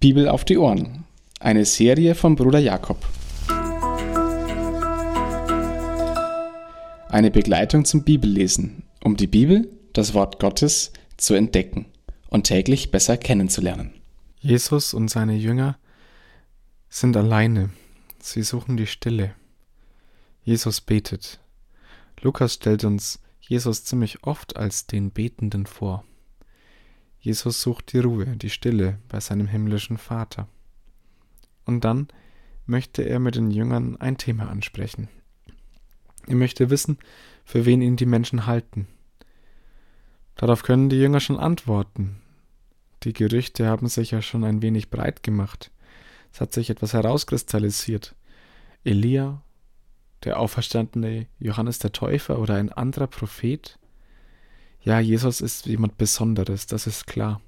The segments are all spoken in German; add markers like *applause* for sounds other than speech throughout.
Bibel auf die Ohren. Eine Serie von Bruder Jakob. Eine Begleitung zum Bibellesen, um die Bibel, das Wort Gottes, zu entdecken und täglich besser kennenzulernen. Jesus und seine Jünger sind alleine. Sie suchen die Stille. Jesus betet. Lukas stellt uns Jesus ziemlich oft als den Betenden vor. Jesus sucht die Ruhe, die Stille bei seinem himmlischen Vater. Und dann möchte er mit den Jüngern ein Thema ansprechen. Er möchte wissen, für wen ihn die Menschen halten. Darauf können die Jünger schon antworten. Die Gerüchte haben sich ja schon ein wenig breit gemacht. Es hat sich etwas herauskristallisiert. Elia, der auferstandene Johannes der Täufer oder ein anderer Prophet? Ja, Jesus ist jemand Besonderes, das ist klar.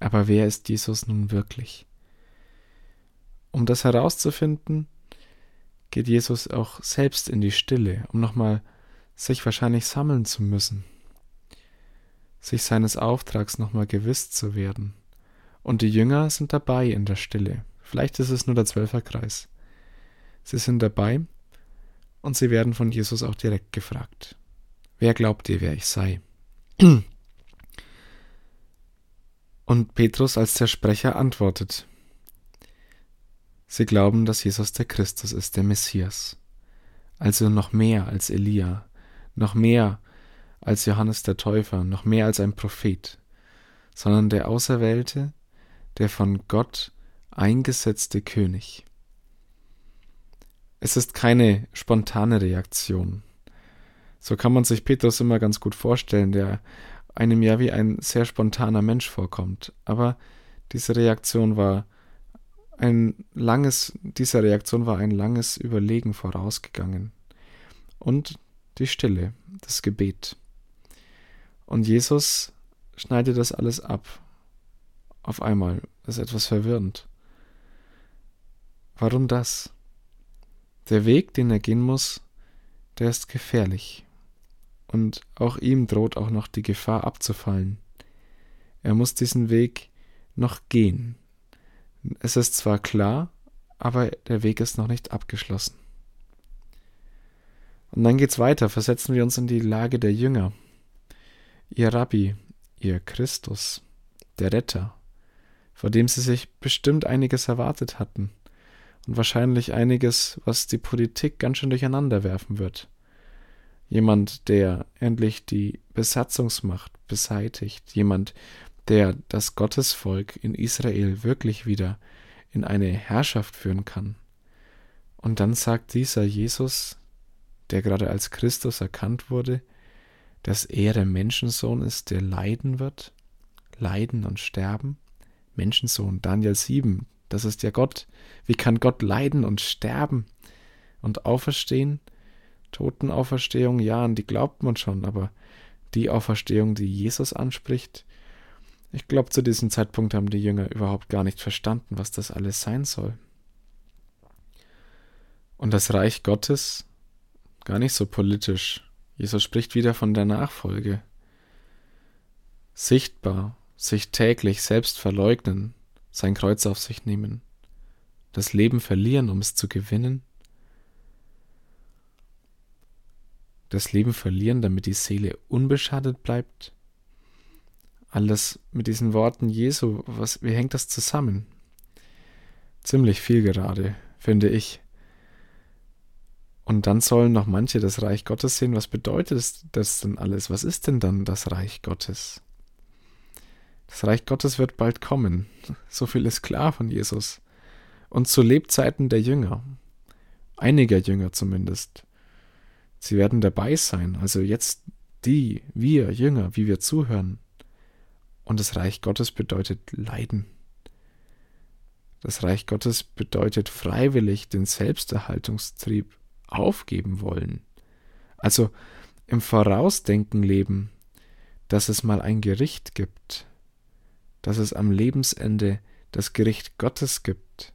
Aber wer ist Jesus nun wirklich? Um das herauszufinden, geht Jesus auch selbst in die Stille, um nochmal sich wahrscheinlich sammeln zu müssen, sich seines Auftrags nochmal gewiss zu werden. Und die Jünger sind dabei in der Stille. Vielleicht ist es nur der Zwölferkreis. Sie sind dabei und sie werden von Jesus auch direkt gefragt. Wer glaubt ihr, wer ich sei? Und Petrus als der Sprecher antwortet, Sie glauben, dass Jesus der Christus ist, der Messias, also noch mehr als Elia, noch mehr als Johannes der Täufer, noch mehr als ein Prophet, sondern der Auserwählte, der von Gott eingesetzte König. Es ist keine spontane Reaktion, so kann man sich Petrus immer ganz gut vorstellen, der einem ja wie ein sehr spontaner Mensch vorkommt. Aber diese Reaktion war ein langes, dieser Reaktion war ein langes Überlegen vorausgegangen. Und die Stille, das Gebet. Und Jesus schneidet das alles ab. Auf einmal. Ist etwas verwirrend. Warum das? Der Weg, den er gehen muss, der ist gefährlich und auch ihm droht auch noch die Gefahr abzufallen. Er muss diesen Weg noch gehen. Es ist zwar klar, aber der Weg ist noch nicht abgeschlossen. Und dann geht's weiter, versetzen wir uns in die Lage der Jünger. Ihr Rabbi, ihr Christus, der Retter, vor dem sie sich bestimmt einiges erwartet hatten und wahrscheinlich einiges, was die Politik ganz schön durcheinander werfen wird. Jemand, der endlich die Besatzungsmacht beseitigt. Jemand, der das Gottesvolk in Israel wirklich wieder in eine Herrschaft führen kann. Und dann sagt dieser Jesus, der gerade als Christus erkannt wurde, dass er der Menschensohn ist, der leiden wird, leiden und sterben. Menschensohn, Daniel 7, das ist ja Gott. Wie kann Gott leiden und sterben und auferstehen? Totenauferstehung, ja, an die glaubt man schon, aber die Auferstehung, die Jesus anspricht, ich glaube, zu diesem Zeitpunkt haben die Jünger überhaupt gar nicht verstanden, was das alles sein soll. Und das Reich Gottes, gar nicht so politisch. Jesus spricht wieder von der Nachfolge. Sichtbar, sich täglich selbst verleugnen, sein Kreuz auf sich nehmen, das Leben verlieren, um es zu gewinnen das Leben verlieren, damit die Seele unbeschadet bleibt? Alles mit diesen Worten Jesu, was, wie hängt das zusammen? Ziemlich viel gerade, finde ich. Und dann sollen noch manche das Reich Gottes sehen. Was bedeutet das denn alles? Was ist denn dann das Reich Gottes? Das Reich Gottes wird bald kommen. *laughs* So viel ist klar von Jesus. Und zu Lebzeiten der Jünger. Einiger Jünger zumindest. Sie werden dabei sein, also jetzt die, wir Jünger, wie wir zuhören. Und das Reich Gottes bedeutet Leiden. Das Reich Gottes bedeutet freiwillig den Selbsterhaltungstrieb aufgeben wollen. Also im Vorausdenken leben, dass es mal ein Gericht gibt, dass es am Lebensende das Gericht Gottes gibt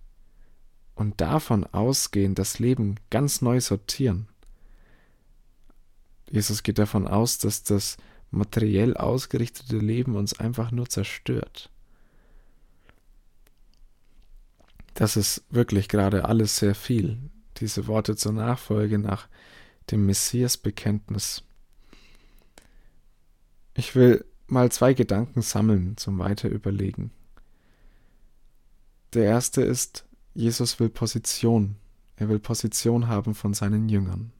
und davon ausgehen, das Leben ganz neu sortieren. Jesus geht davon aus, dass das materiell ausgerichtete Leben uns einfach nur zerstört. das ist wirklich gerade alles sehr viel. Diese Worte zur Nachfolge nach dem Messias-Bekenntnis. Ich will mal zwei Gedanken sammeln zum Weiterüberlegen. Der erste ist, Jesus will Position. Er will Position haben von seinen Jüngern.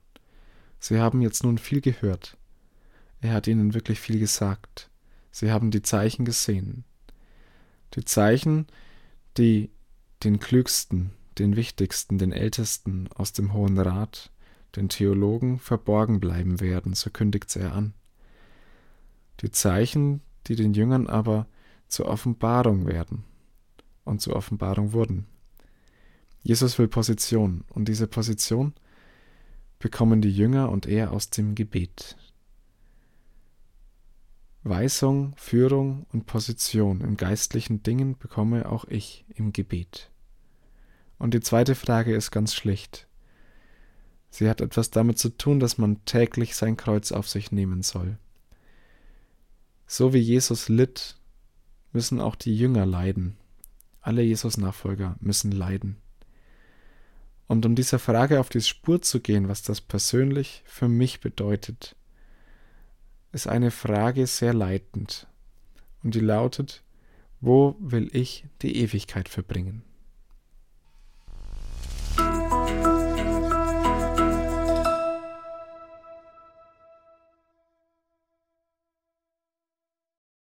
Sie haben jetzt nun viel gehört. Er hat ihnen wirklich viel gesagt. Sie haben die Zeichen gesehen. Die Zeichen, die den Klügsten, den Wichtigsten, den Ältesten aus dem Hohen Rat, den Theologen verborgen bleiben werden, so kündigt er an. Die Zeichen, die den Jüngern aber zur Offenbarung werden und zur Offenbarung wurden. Jesus will Position und diese Position bekommen die Jünger und er aus dem Gebet. Weisung, Führung und Position in geistlichen Dingen bekomme auch ich im Gebet. Und die zweite Frage ist ganz schlicht. Sie hat etwas damit zu tun, dass man täglich sein Kreuz auf sich nehmen soll. So wie Jesus litt, müssen auch die Jünger leiden. Alle Jesus-Nachfolger müssen leiden. Und um dieser Frage auf die Spur zu gehen, was das persönlich für mich bedeutet, ist eine Frage sehr leitend. Und die lautet, wo will ich die Ewigkeit verbringen?